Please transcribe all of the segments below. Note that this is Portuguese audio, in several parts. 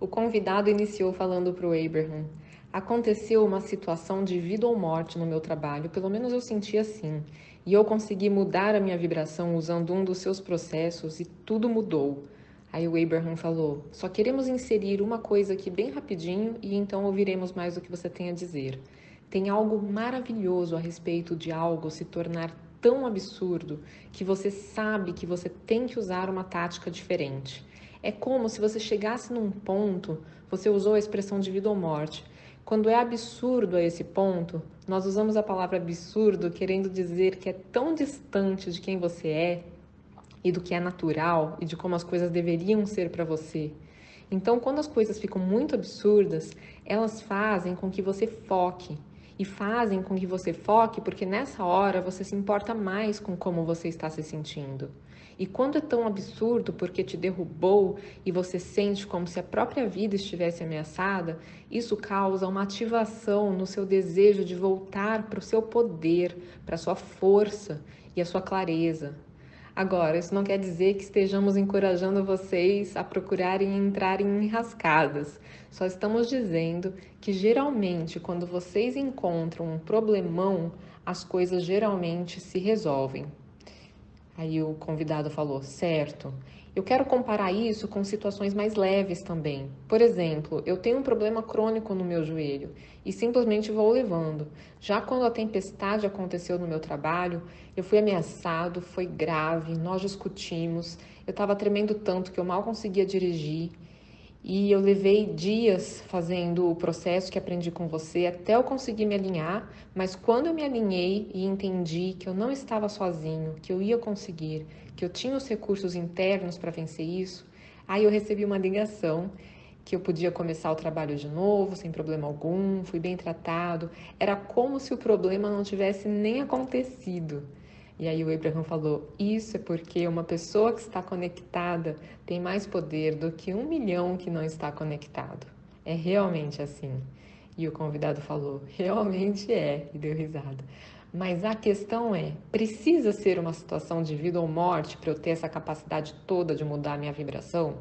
O convidado iniciou falando para o Abraham. Aconteceu uma situação de vida ou morte no meu trabalho, pelo menos eu senti assim. E eu consegui mudar a minha vibração usando um dos seus processos e tudo mudou. Aí o Abraham falou: Só queremos inserir uma coisa aqui bem rapidinho e então ouviremos mais o que você tem a dizer. Tem algo maravilhoso a respeito de algo se tornar tão absurdo que você sabe que você tem que usar uma tática diferente. É como se você chegasse num ponto, você usou a expressão de vida ou morte. Quando é absurdo a esse ponto, nós usamos a palavra absurdo querendo dizer que é tão distante de quem você é e do que é natural e de como as coisas deveriam ser para você. Então, quando as coisas ficam muito absurdas, elas fazem com que você foque. E fazem com que você foque porque nessa hora você se importa mais com como você está se sentindo. E quando é tão absurdo porque te derrubou e você sente como se a própria vida estivesse ameaçada, isso causa uma ativação no seu desejo de voltar para o seu poder, para a sua força e a sua clareza. Agora, isso não quer dizer que estejamos encorajando vocês a procurarem entrar em enrascadas. Só estamos dizendo que geralmente, quando vocês encontram um problemão, as coisas geralmente se resolvem. Aí o convidado falou: certo. Eu quero comparar isso com situações mais leves também. Por exemplo, eu tenho um problema crônico no meu joelho e simplesmente vou levando. Já quando a tempestade aconteceu no meu trabalho, eu fui ameaçado, foi grave, nós discutimos, eu estava tremendo tanto que eu mal conseguia dirigir. E eu levei dias fazendo o processo que aprendi com você até eu conseguir me alinhar, mas quando eu me alinhei e entendi que eu não estava sozinho, que eu ia conseguir, que eu tinha os recursos internos para vencer isso, aí eu recebi uma ligação que eu podia começar o trabalho de novo, sem problema algum, fui bem tratado. Era como se o problema não tivesse nem acontecido. E aí o Abraham falou: Isso é porque uma pessoa que está conectada tem mais poder do que um milhão que não está conectado. É realmente assim. E o convidado falou: Realmente é, e deu risada. Mas a questão é: precisa ser uma situação de vida ou morte para eu ter essa capacidade toda de mudar a minha vibração?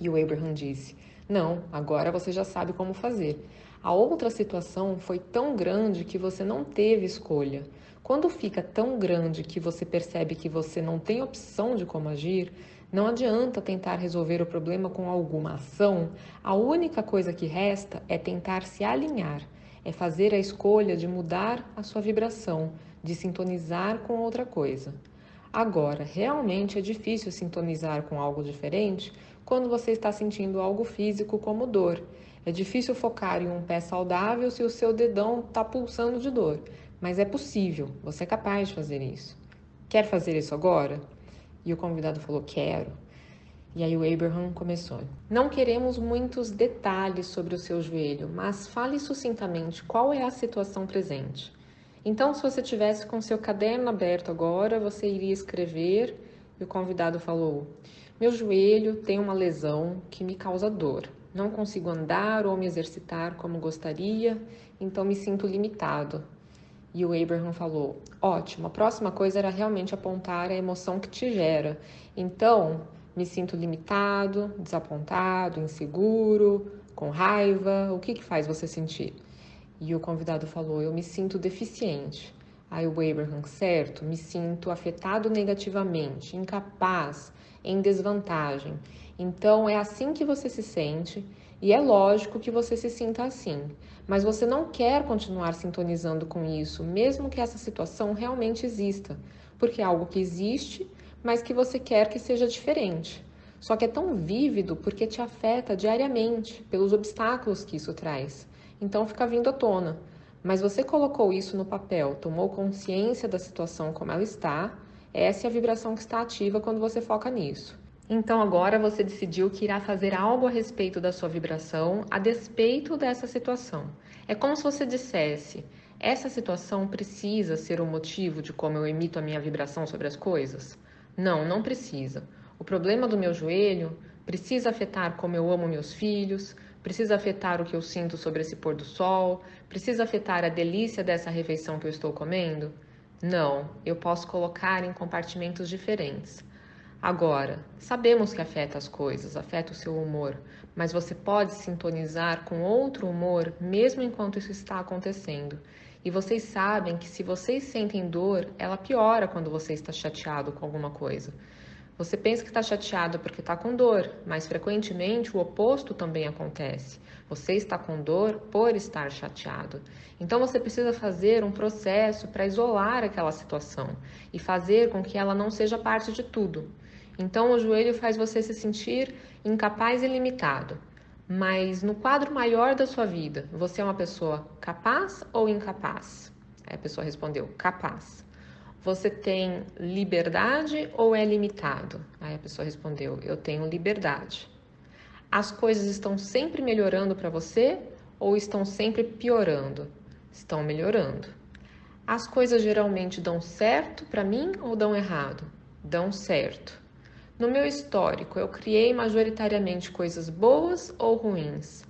E o Abraham disse: Não, agora você já sabe como fazer. A outra situação foi tão grande que você não teve escolha. Quando fica tão grande que você percebe que você não tem opção de como agir, não adianta tentar resolver o problema com alguma ação. A única coisa que resta é tentar se alinhar, é fazer a escolha de mudar a sua vibração, de sintonizar com outra coisa. Agora, realmente é difícil sintonizar com algo diferente quando você está sentindo algo físico como dor. É difícil focar em um pé saudável se o seu dedão está pulsando de dor. Mas é possível, você é capaz de fazer isso. Quer fazer isso agora? E o convidado falou: Quero. E aí o Abraham começou. Não queremos muitos detalhes sobre o seu joelho, mas fale sucintamente qual é a situação presente. Então, se você tivesse com seu caderno aberto agora, você iria escrever. E o convidado falou: Meu joelho tem uma lesão que me causa dor. Não consigo andar ou me exercitar como gostaria, então me sinto limitado. E o Abraham falou: ótimo, a próxima coisa era realmente apontar a emoção que te gera. Então, me sinto limitado, desapontado, inseguro, com raiva. O que, que faz você sentir? E o convidado falou: eu me sinto deficiente. Aí o Abraham, certo, me sinto afetado negativamente, incapaz, em desvantagem. Então é assim que você se sente e é lógico que você se sinta assim, mas você não quer continuar sintonizando com isso, mesmo que essa situação realmente exista, porque é algo que existe, mas que você quer que seja diferente. Só que é tão vívido porque te afeta diariamente, pelos obstáculos que isso traz. Então fica vindo à tona. Mas você colocou isso no papel, tomou consciência da situação como ela está, essa é a vibração que está ativa quando você foca nisso. Então agora você decidiu que irá fazer algo a respeito da sua vibração a despeito dessa situação. É como se você dissesse: essa situação precisa ser o motivo de como eu emito a minha vibração sobre as coisas? Não, não precisa. O problema do meu joelho precisa afetar como eu amo meus filhos, precisa afetar o que eu sinto sobre esse pôr do sol, precisa afetar a delícia dessa refeição que eu estou comendo? Não, eu posso colocar em compartimentos diferentes. Agora, sabemos que afeta as coisas, afeta o seu humor, mas você pode sintonizar com outro humor mesmo enquanto isso está acontecendo. E vocês sabem que se vocês sentem dor, ela piora quando você está chateado com alguma coisa. Você pensa que está chateado porque está com dor, mas frequentemente o oposto também acontece. Você está com dor por estar chateado. Então você precisa fazer um processo para isolar aquela situação e fazer com que ela não seja parte de tudo. Então o joelho faz você se sentir incapaz e limitado. Mas no quadro maior da sua vida, você é uma pessoa capaz ou incapaz? Aí a pessoa respondeu: capaz. Você tem liberdade ou é limitado? Aí a pessoa respondeu: Eu tenho liberdade. As coisas estão sempre melhorando para você ou estão sempre piorando? Estão melhorando. As coisas geralmente dão certo para mim ou dão errado? Dão certo. No meu histórico, eu criei majoritariamente coisas boas ou ruins?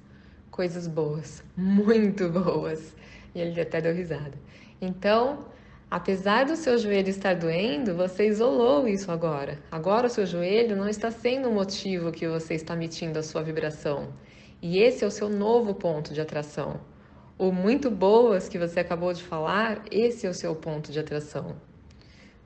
Coisas boas, muito boas. E ele até deu risada. Então, Apesar do seu joelho estar doendo, você isolou isso agora. Agora o seu joelho não está sendo o motivo que você está emitindo a sua vibração. E esse é o seu novo ponto de atração. O muito boas que você acabou de falar, esse é o seu ponto de atração.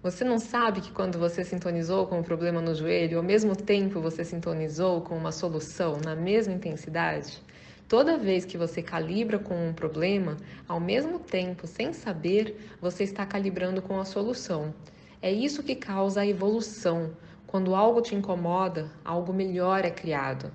Você não sabe que quando você sintonizou com o problema no joelho, ao mesmo tempo você sintonizou com uma solução na mesma intensidade? Toda vez que você calibra com um problema, ao mesmo tempo, sem saber, você está calibrando com a solução. É isso que causa a evolução. Quando algo te incomoda, algo melhor é criado.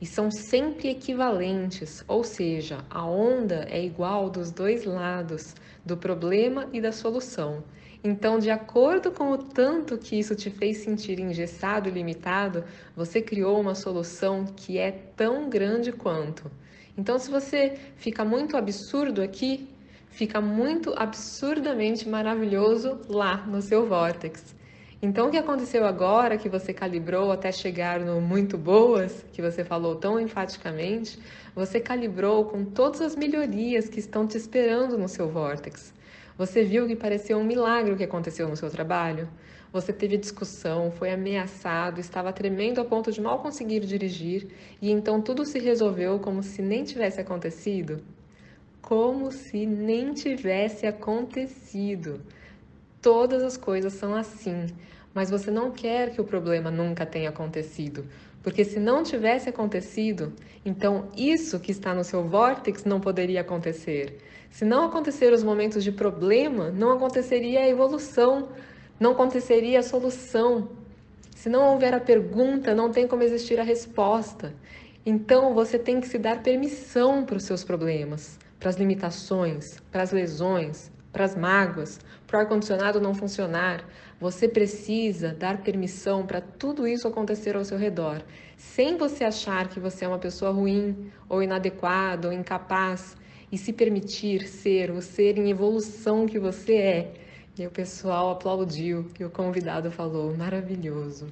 E são sempre equivalentes, ou seja, a onda é igual dos dois lados, do problema e da solução. Então, de acordo com o tanto que isso te fez sentir engessado e limitado, você criou uma solução que é tão grande quanto. Então, se você fica muito absurdo aqui, fica muito absurdamente maravilhoso lá no seu vórtex. Então, o que aconteceu agora que você calibrou até chegar no muito boas, que você falou tão enfaticamente, você calibrou com todas as melhorias que estão te esperando no seu vórtex. Você viu que pareceu um milagre o que aconteceu no seu trabalho? Você teve discussão, foi ameaçado, estava tremendo a ponto de mal conseguir dirigir e então tudo se resolveu como se nem tivesse acontecido? Como se nem tivesse acontecido. Todas as coisas são assim, mas você não quer que o problema nunca tenha acontecido, porque se não tivesse acontecido, então isso que está no seu vórtex não poderia acontecer. Se não acontecer os momentos de problema, não aconteceria a evolução, não aconteceria a solução. Se não houver a pergunta, não tem como existir a resposta. Então você tem que se dar permissão para os seus problemas, para as limitações, para as lesões, para as mágoas, para o ar-condicionado não funcionar. Você precisa dar permissão para tudo isso acontecer ao seu redor, sem você achar que você é uma pessoa ruim, ou inadequada, ou incapaz, e se permitir ser o ser em evolução que você é. E o pessoal aplaudiu e o convidado falou: maravilhoso.